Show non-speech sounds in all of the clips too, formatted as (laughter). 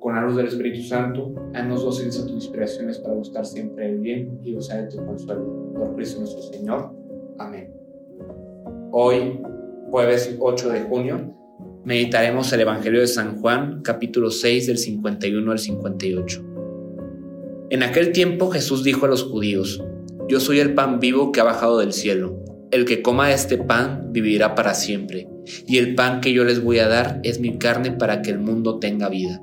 con la luz del Espíritu Santo, haznos docentes a tus inspiraciones para buscar siempre el bien y gozar de tu consuelo. Por Cristo nuestro Señor. Amén. Hoy, jueves 8 de junio, meditaremos el Evangelio de San Juan, capítulo 6 del 51 al 58. En aquel tiempo Jesús dijo a los judíos, Yo soy el pan vivo que ha bajado del cielo. El que coma este pan vivirá para siempre, y el pan que yo les voy a dar es mi carne para que el mundo tenga vida.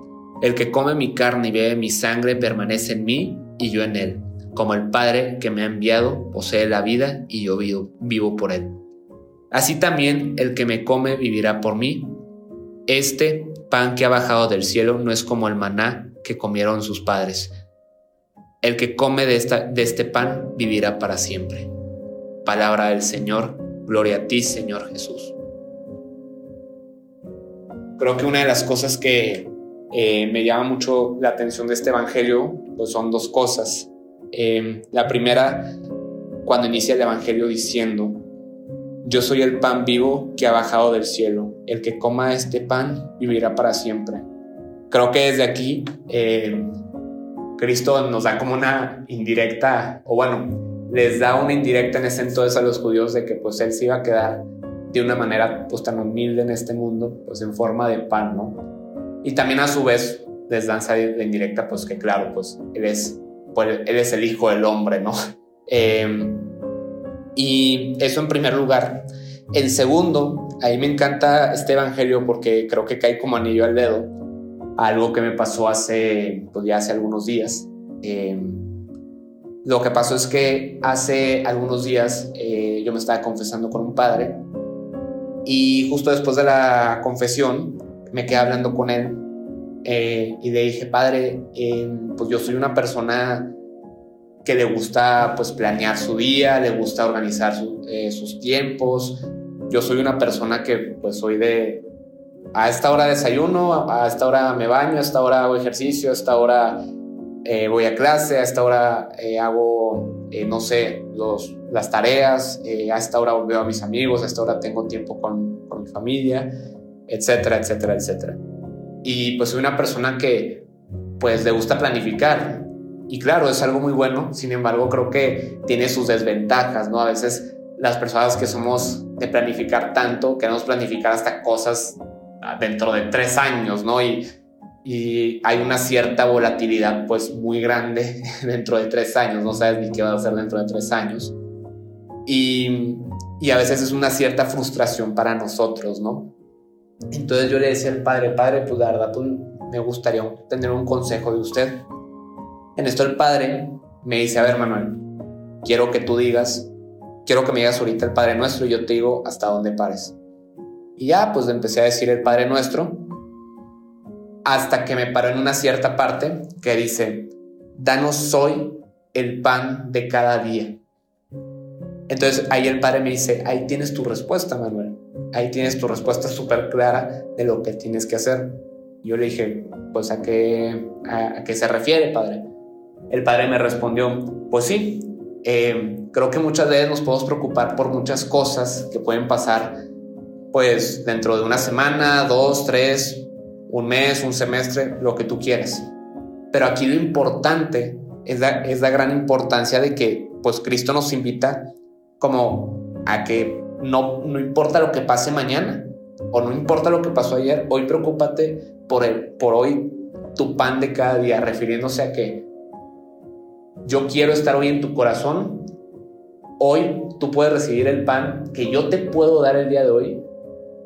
El que come mi carne y bebe mi sangre permanece en mí y yo en él. Como el Padre que me ha enviado posee la vida y yo vivo, por él. Así también el que me come vivirá por mí. Este pan que ha bajado del cielo no es como el maná que comieron sus padres. El que come de, esta, de este pan vivirá para siempre. Palabra del Señor, gloria a ti Señor Jesús. Creo que una de las cosas que eh, me llama mucho la atención de este Evangelio pues son dos cosas. Eh, la primera, cuando inicia el Evangelio diciendo, yo soy el pan vivo que ha bajado del cielo. El que coma este pan vivirá para siempre. Creo que desde aquí eh, Cristo nos da como una indirecta, o bueno, les da una indirecta en ese entonces a los judíos de que pues Él se iba a quedar de una manera pues tan humilde en este mundo, pues en forma de pan, ¿no? Y también a su vez les danza de indirecta, pues que claro, pues Él es, pues, él es el Hijo del Hombre, ¿no? (laughs) Eh, y eso en primer lugar. En segundo, ahí me encanta este evangelio porque creo que cae como anillo al dedo. Algo que me pasó hace, pues ya hace algunos días. Eh, lo que pasó es que hace algunos días eh, yo me estaba confesando con un padre y justo después de la confesión me quedé hablando con él eh, y le dije, padre, pues yo soy una persona que le gusta pues planear su día, le gusta organizar eh, sus tiempos. Yo soy una persona que pues soy de a esta hora desayuno, a esta hora me baño, a esta hora hago ejercicio, a esta hora eh, voy a clase, a esta hora eh, hago, no sé, los, las tareas, a esta hora veo a mis amigos, a esta hora tengo tiempo con, con mi familia, etcétera, etcétera, etcétera. Y pues soy una persona que pues le gusta planificar, y claro, es algo muy bueno, sin embargo creo que tiene sus desventajas, ¿no? A veces las personas que somos de planificar tanto, queremos planificar hasta cosas dentro de tres años, ¿no? Y, y hay una cierta volatilidad pues muy grande (laughs) dentro de tres años, no sabes ni qué va a hacer dentro de tres años. Y, y a veces es una cierta frustración para nosotros, ¿no? Entonces yo le decía al padre, padre, pues la verdad pues, me gustaría tener un consejo de usted en esto el padre me dice, a ver Manuel, quiero que tú digas, quiero que me digas ahorita el Padre Nuestro y yo te digo hasta dónde pares. Y ya, pues empecé a decir el Padre Nuestro hasta que me paró en una cierta parte que dice, danos hoy el pan de cada día. Entonces ahí el Padre me dice, ahí tienes tu respuesta, Manuel. Ahí tienes tu respuesta súper clara de lo que tienes que hacer. Yo le dije, pues a qué, a qué se refiere, Padre. El padre me respondió, pues sí, eh, creo que muchas veces nos podemos preocupar por muchas cosas que pueden pasar, pues dentro de una semana, dos, tres, un mes, un semestre, lo que tú quieras. Pero aquí lo importante es la, es la gran importancia de que pues Cristo nos invita como a que no, importa lo que pase mañana o no importa lo que pasó ayer, hoy preocúpate por, el, por hoy tu pan de cada día, refiriéndose a que yo quiero estar hoy en tu corazón. Hoy tú puedes recibir el pan que yo te puedo dar el día de hoy.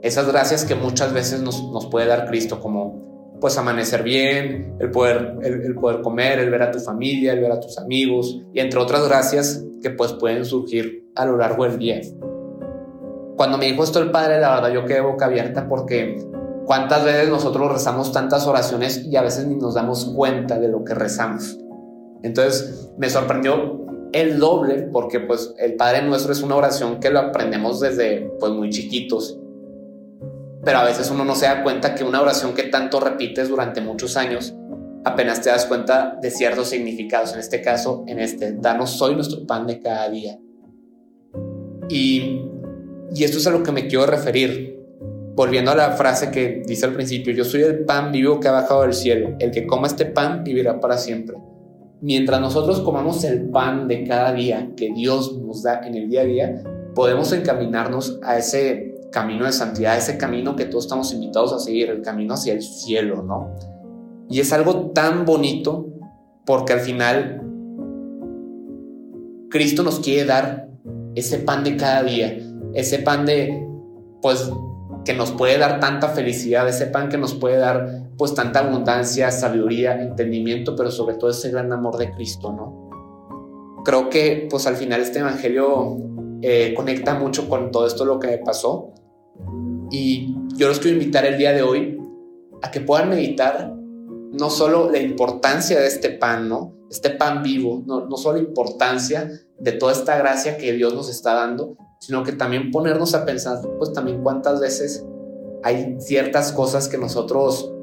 Esas gracias que muchas veces nos, puede dar Cristo, como pues amanecer bien, el poder, el, poder comer, el ver a tu familia, el ver a tus amigos y entre otras gracias que pues pueden surgir a lo largo del día. Cuando me dijo esto el Padre, la verdad yo quedé boca abierta porque cuántas veces nosotros rezamos tantas oraciones y a veces ni nos damos cuenta de lo que rezamos. Entonces me sorprendió el doble porque pues el Padre Nuestro es una oración que lo aprendemos desde pues muy chiquitos. Pero a veces uno no se da cuenta que una oración que tanto repites durante muchos años, apenas te das cuenta de ciertos significados. En este caso, en este, danos hoy nuestro pan de cada día. Y, y esto es a lo que me quiero referir. Volviendo a la frase que dice al principio, yo soy el pan vivo que ha bajado del cielo. El que coma este pan vivirá para siempre mientras nosotros comamos el pan de cada día que Dios nos da en el día a día, podemos encaminarnos a ese camino de santidad, ese camino que todos estamos invitados a seguir, el camino hacia el cielo, ¿no? Y es algo tan bonito porque al final Cristo nos quiere dar ese pan de cada día, ese pan de, pues, que nos puede dar tanta felicidad, ese pan que nos puede dar pues tanta abundancia, sabiduría, entendimiento, pero sobre todo ese gran amor de Cristo, ¿no? Creo que pues al final este evangelio eh, conecta mucho con todo esto lo que me pasó y yo los quiero invitar el día de hoy a que puedan meditar no solo la importancia de este pan, ¿no? Este pan vivo, no, no solo la importancia de toda esta gracia que Dios nos está dando, sino que también ponernos a pensar, pues también cuántas veces hay ciertas cosas que nosotros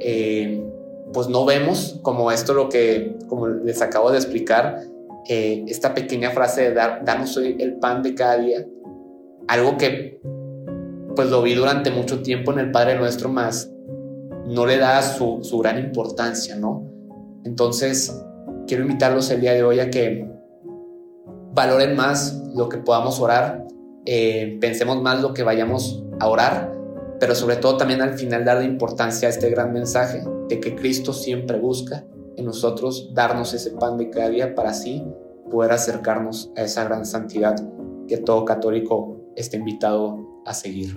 eh, pues no vemos, como esto lo que, como les acabo de explicar, eh, esta pequeña frase de dar, danos hoy el pan de cada día, algo que pues lo vi durante mucho tiempo en el Padre Nuestro, más no le da su, su gran importancia, ¿no? Entonces, quiero invitarlos el día de hoy a que valoren más lo que podamos orar, eh, pensemos más lo que vayamos a orar, pero sobre todo también al final darle importancia a este gran mensaje de que Cristo siempre busca en nosotros darnos ese pan de cada día para así poder acercarnos a esa gran santidad que todo católico está invitado a seguir.